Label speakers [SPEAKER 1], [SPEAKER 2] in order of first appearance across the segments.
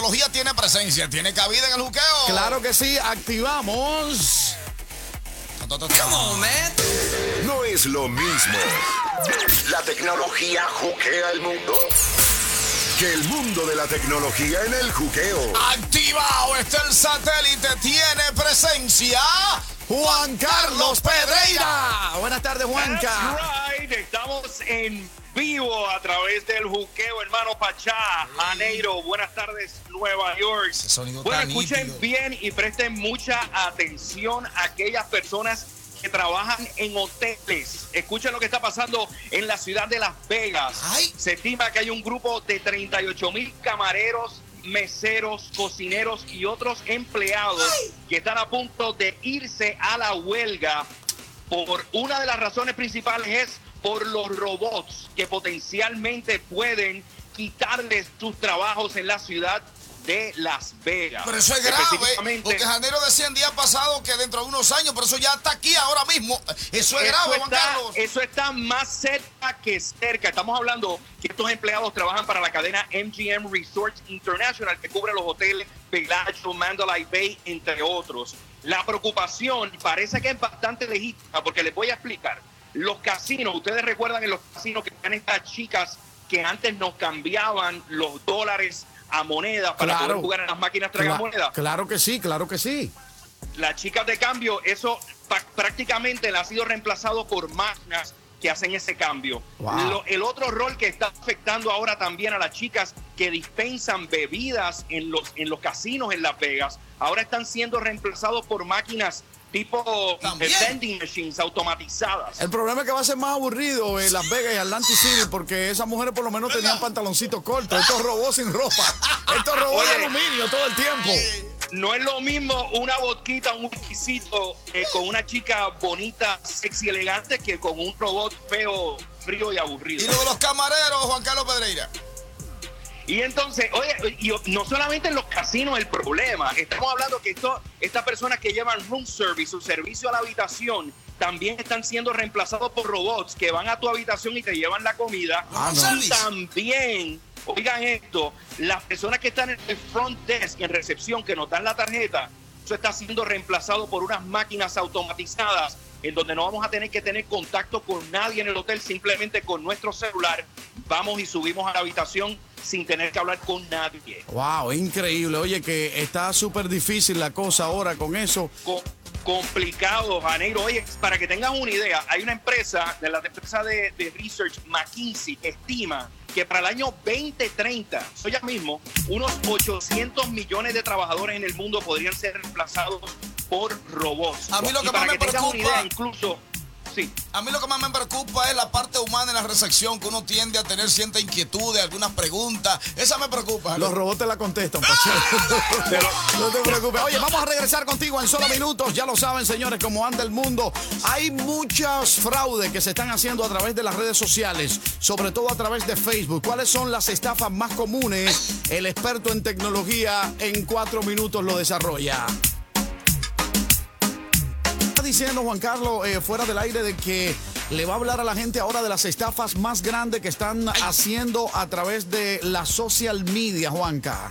[SPEAKER 1] tecnología tiene presencia, tiene cabida en el juqueo.
[SPEAKER 2] Claro que sí, activamos.
[SPEAKER 1] Come on, man.
[SPEAKER 3] No es lo mismo. La tecnología juquea el mundo. Que el mundo de la tecnología en el juqueo.
[SPEAKER 1] Activado está el satélite, tiene presencia. Juan Carlos Pedreira.
[SPEAKER 2] Buenas tardes,
[SPEAKER 4] That's
[SPEAKER 2] Juanca.
[SPEAKER 4] right. Estamos en vivo a través del juqueo, hermano Pachá, Janeiro. Buenas tardes, Nueva York. Bueno, escuchen
[SPEAKER 1] nítido.
[SPEAKER 4] bien y presten mucha atención a aquellas personas que trabajan en hoteles. Escuchen lo que está pasando en la ciudad de Las Vegas.
[SPEAKER 1] Ay.
[SPEAKER 4] Se estima que hay un grupo de 38 mil camareros, meseros, cocineros y otros empleados que están a punto de irse a la huelga por una de las razones principales es por los robots que potencialmente pueden quitarles sus trabajos en la ciudad de Las Vegas.
[SPEAKER 1] Pero eso es grave, porque Janero decía el día pasado que dentro de unos años, pero eso ya está aquí ahora mismo. Eso es
[SPEAKER 4] eso
[SPEAKER 1] grave, Juan
[SPEAKER 4] está,
[SPEAKER 1] Carlos.
[SPEAKER 4] eso está más cerca que cerca. Estamos hablando que estos empleados trabajan para la cadena MGM Resorts International, que cubre los hoteles Bellagio, Mandalay Bay, entre otros. La preocupación parece que es bastante legítima, porque les voy a explicar. Los casinos, ustedes recuerdan en los casinos que eran estas chicas que antes nos cambiaban los dólares a monedas para
[SPEAKER 2] Claro.
[SPEAKER 4] poder jugar en las máquinas tragamonedas
[SPEAKER 2] claro que sí, claro que sí.
[SPEAKER 4] las chicas de cambio, eso prácticamente ha sido reemplazado por máquinas que hacen ese cambio.
[SPEAKER 2] Wow.
[SPEAKER 4] Lo- el otro rol que está afectando ahora también a las chicas que dispensan bebidas en los, en los casinos en Las Vegas, ahora están siendo reemplazados por máquinas tipo
[SPEAKER 1] También.
[SPEAKER 4] eh, vending machines automatizadas.
[SPEAKER 2] El problema es que va a ser más aburrido en Las Vegas y Atlantic City porque esas mujeres por lo menos tenían pantaloncitos cortos. Estos robots sin ropa. Estos robots de aluminio todo el tiempo.
[SPEAKER 4] No es lo mismo una vodquita, un whiskycito eh, con una chica bonita, sexy, elegante que con un robot feo, frío y aburrido.
[SPEAKER 1] Y lo de los camareros, Juan Carlos Pedreira.
[SPEAKER 4] Y entonces, oye, y no solamente en los casinos el problema, estamos hablando que esto, estas personas que llevan room service o servicio a la habitación también están siendo reemplazados por robots que van a tu habitación y te llevan la comida.
[SPEAKER 2] Ah,
[SPEAKER 1] no.
[SPEAKER 4] Y también, oigan esto, las personas que están en el front desk, en recepción, que nos dan la tarjeta, eso está siendo reemplazado por unas máquinas automatizadas en donde no vamos a tener que tener contacto con nadie en el hotel, simplemente con nuestro celular vamos y subimos a la habitación sin tener que hablar con nadie.
[SPEAKER 2] Wow, increíble. Oye, que está súper difícil la cosa ahora con eso.
[SPEAKER 4] Co- complicado, Janeiro. Oye, para que tengan una idea, hay una empresa, de la empresa de, de research McKinsey, que estima que para el año 2030, eso ya mismo, unos 800 millones de trabajadores en el mundo podrían ser reemplazados por robots.
[SPEAKER 1] A mí lo
[SPEAKER 4] Y
[SPEAKER 1] que
[SPEAKER 4] para
[SPEAKER 1] más me
[SPEAKER 4] que
[SPEAKER 1] preocupa-
[SPEAKER 4] idea, incluso, sí.
[SPEAKER 1] A mí lo que más me preocupa es la parte humana en la recepción, que uno tiende a tener cierta inquietud de algunas preguntas. Esa me preocupa.
[SPEAKER 2] Los robots te la contestan, no te preocupes. Oye, vamos a regresar contigo en solo minutos. Ya lo saben, señores, cómo anda el mundo. Hay muchos fraudes que se están haciendo a través de las redes sociales, sobre todo a través de Facebook. ¿Cuáles son las estafas más comunes? El experto en tecnología en cuatro minutos lo desarrolla. Diciendo Juan Carlos eh, fuera del aire de que le va a hablar a la gente ahora de las estafas más grandes que están haciendo a través de la social media, Juanca.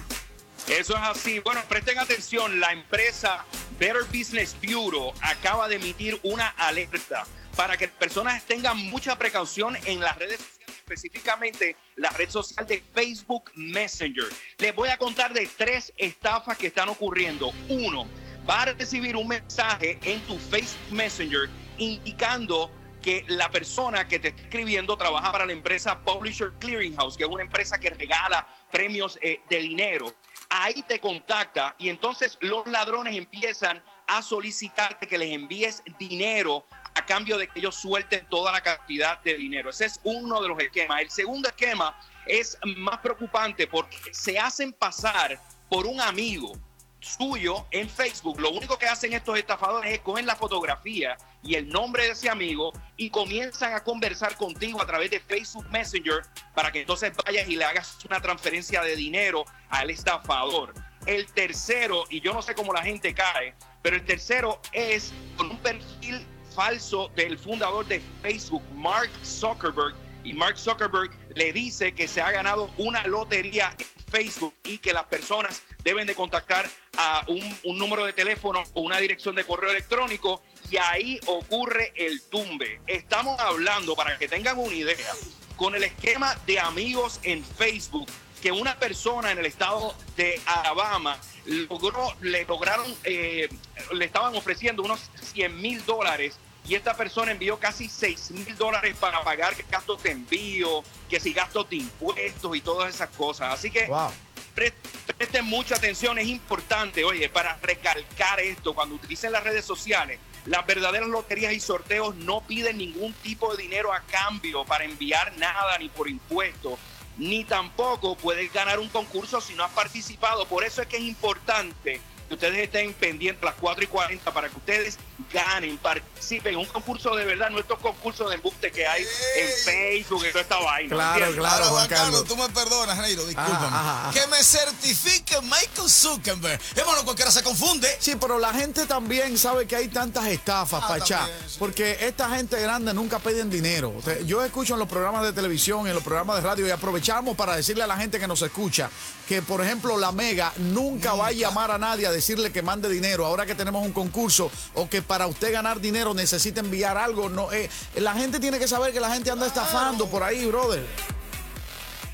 [SPEAKER 4] Eso es así. Bueno, presten atención, la empresa Better Business Bureau acaba de emitir una alerta para que personas tengan mucha precaución en las redes sociales, específicamente la red social de Facebook Messenger. Les voy a contar de tres estafas que están ocurriendo. Uno, vas a recibir un mensaje en tu Facebook Messenger indicando que la persona que te está escribiendo trabaja para la empresa Publisher Clearinghouse, que es una empresa que regala premios eh, de dinero. Ahí te contacta y entonces los ladrones empiezan a solicitarte que les envíes dinero a cambio de que ellos suelten toda la cantidad de dinero. Ese es uno de los esquemas. El segundo esquema es más preocupante porque se hacen pasar por un amigo suyo en Facebook. Lo único que hacen estos estafadores es coger la fotografía y el nombre de ese amigo y comienzan a conversar contigo a través de Facebook Messenger para que entonces vayas y le hagas una transferencia de dinero al estafador. El tercero, y yo no sé cómo la gente cae, pero el tercero es con un perfil falso del fundador de Facebook, Mark Zuckerberg. Y Mark Zuckerberg le dice que se ha ganado una lotería Facebook y que las personas deben de contactar a un, número de teléfono o una dirección de correo electrónico y ahí ocurre el tumbe. Estamos hablando, para que tengan una idea, con el esquema de amigos en Facebook, que una persona en el estado de Alabama logró, le lograron, eh, le estaban ofreciendo unos 100 mil dólares y esta persona envió casi 6 mil dólares para pagar gastos de envío, que si gastos de impuestos y todas esas cosas. Así que
[SPEAKER 2] Wow.
[SPEAKER 4] pre- presten mucha atención, es importante, oye, para recalcar esto, cuando utilicen las redes sociales, las verdaderas loterías y sorteos no piden ningún tipo de dinero a cambio para enviar nada ni por impuestos, ni tampoco puedes ganar un concurso si no has participado. Por eso es que es importante que ustedes estén pendientes a las 4 y 40 para que ustedes ganen, participen en un concurso de verdad, no estos concursos de embuste que hay en Facebook y toda esta vaina.
[SPEAKER 2] Claro,
[SPEAKER 4] ¿entiendes?
[SPEAKER 2] claro.
[SPEAKER 1] Ahora,
[SPEAKER 2] Juan
[SPEAKER 1] Juan Carlos,
[SPEAKER 2] Carlos.
[SPEAKER 1] tú me perdonas, Neiro, discúlpame.
[SPEAKER 2] Ajá, ajá.
[SPEAKER 1] Que me certifique Michael Zuckerberg. Es bueno, cualquiera se confunde.
[SPEAKER 2] Sí, pero la gente también sabe que hay tantas estafas,
[SPEAKER 1] Ah,
[SPEAKER 2] Pachá.
[SPEAKER 1] también, sí.
[SPEAKER 2] Porque esta gente grande nunca piden dinero. O sea, Yo escucho en los programas de televisión, en los programas de radio, y aprovechamos para decirle a la gente que nos escucha que, por ejemplo, la Mega nunca va a llamar a nadie a decirle que mande dinero. Ahora que tenemos un concurso o que para usted ganar dinero necesita enviar algo. No, eh, la gente tiene que saber que la gente anda estafando por ahí, brother.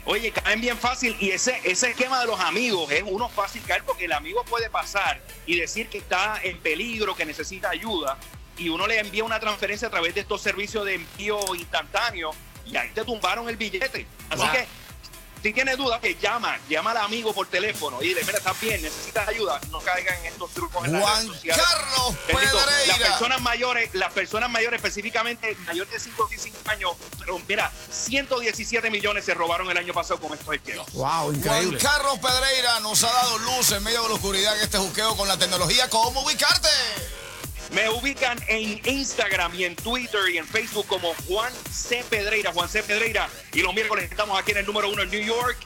[SPEAKER 4] Oye, caen bien fácil y ese, ese esquema de los amigos es uno fácil caer porque el amigo puede pasar y decir que está en peligro, que necesita ayuda y uno le envía una transferencia a través de estos servicios de envío instantáneo y ahí te tumbaron el billete. Así
[SPEAKER 2] Wow.
[SPEAKER 4] que si tienes dudas, que llama, llama al amigo por teléfono y dile, mira, estás bien, necesitas ayuda, no caigan en estos trucos en las
[SPEAKER 1] Juan
[SPEAKER 4] redes sociales.
[SPEAKER 1] Carlos
[SPEAKER 4] Bendito, Las
[SPEAKER 1] Pedreira.
[SPEAKER 4] personas mayores, las personas mayores específicamente mayores de 55 años, pero mira, 117 millones se robaron el año pasado con estos esquemas.
[SPEAKER 2] Wow,
[SPEAKER 1] Juan
[SPEAKER 2] increíble.
[SPEAKER 1] Carlos Pedreira nos ha dado luz en medio de la oscuridad en este juqueo con la tecnología. ¿Cómo ubicarte?
[SPEAKER 4] Me ubican en Instagram y en Twitter y en Facebook como Juan C. Pedreira, Juan C. Pedreira. Y los miércoles estamos aquí en el número uno en New York,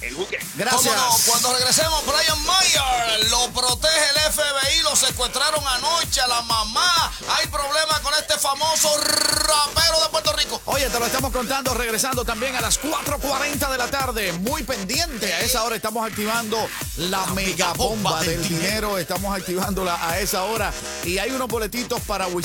[SPEAKER 4] el Juque.
[SPEAKER 2] Gracias.
[SPEAKER 1] ¿Cómo no? Cuando regresemos, Brian Mayer lo protege el FBI, lo secuestraron anoche a la mamá. Hay problemas con este famoso rapero de Puerto Rico.
[SPEAKER 2] Oye, te lo estamos contando, regresando también a las 4.40 de la tarde. Muy pendiente. A esa hora estamos activando la mega bomba del dinero. Estamos activándola a esa hora. Y hay unos boletitos para Wisin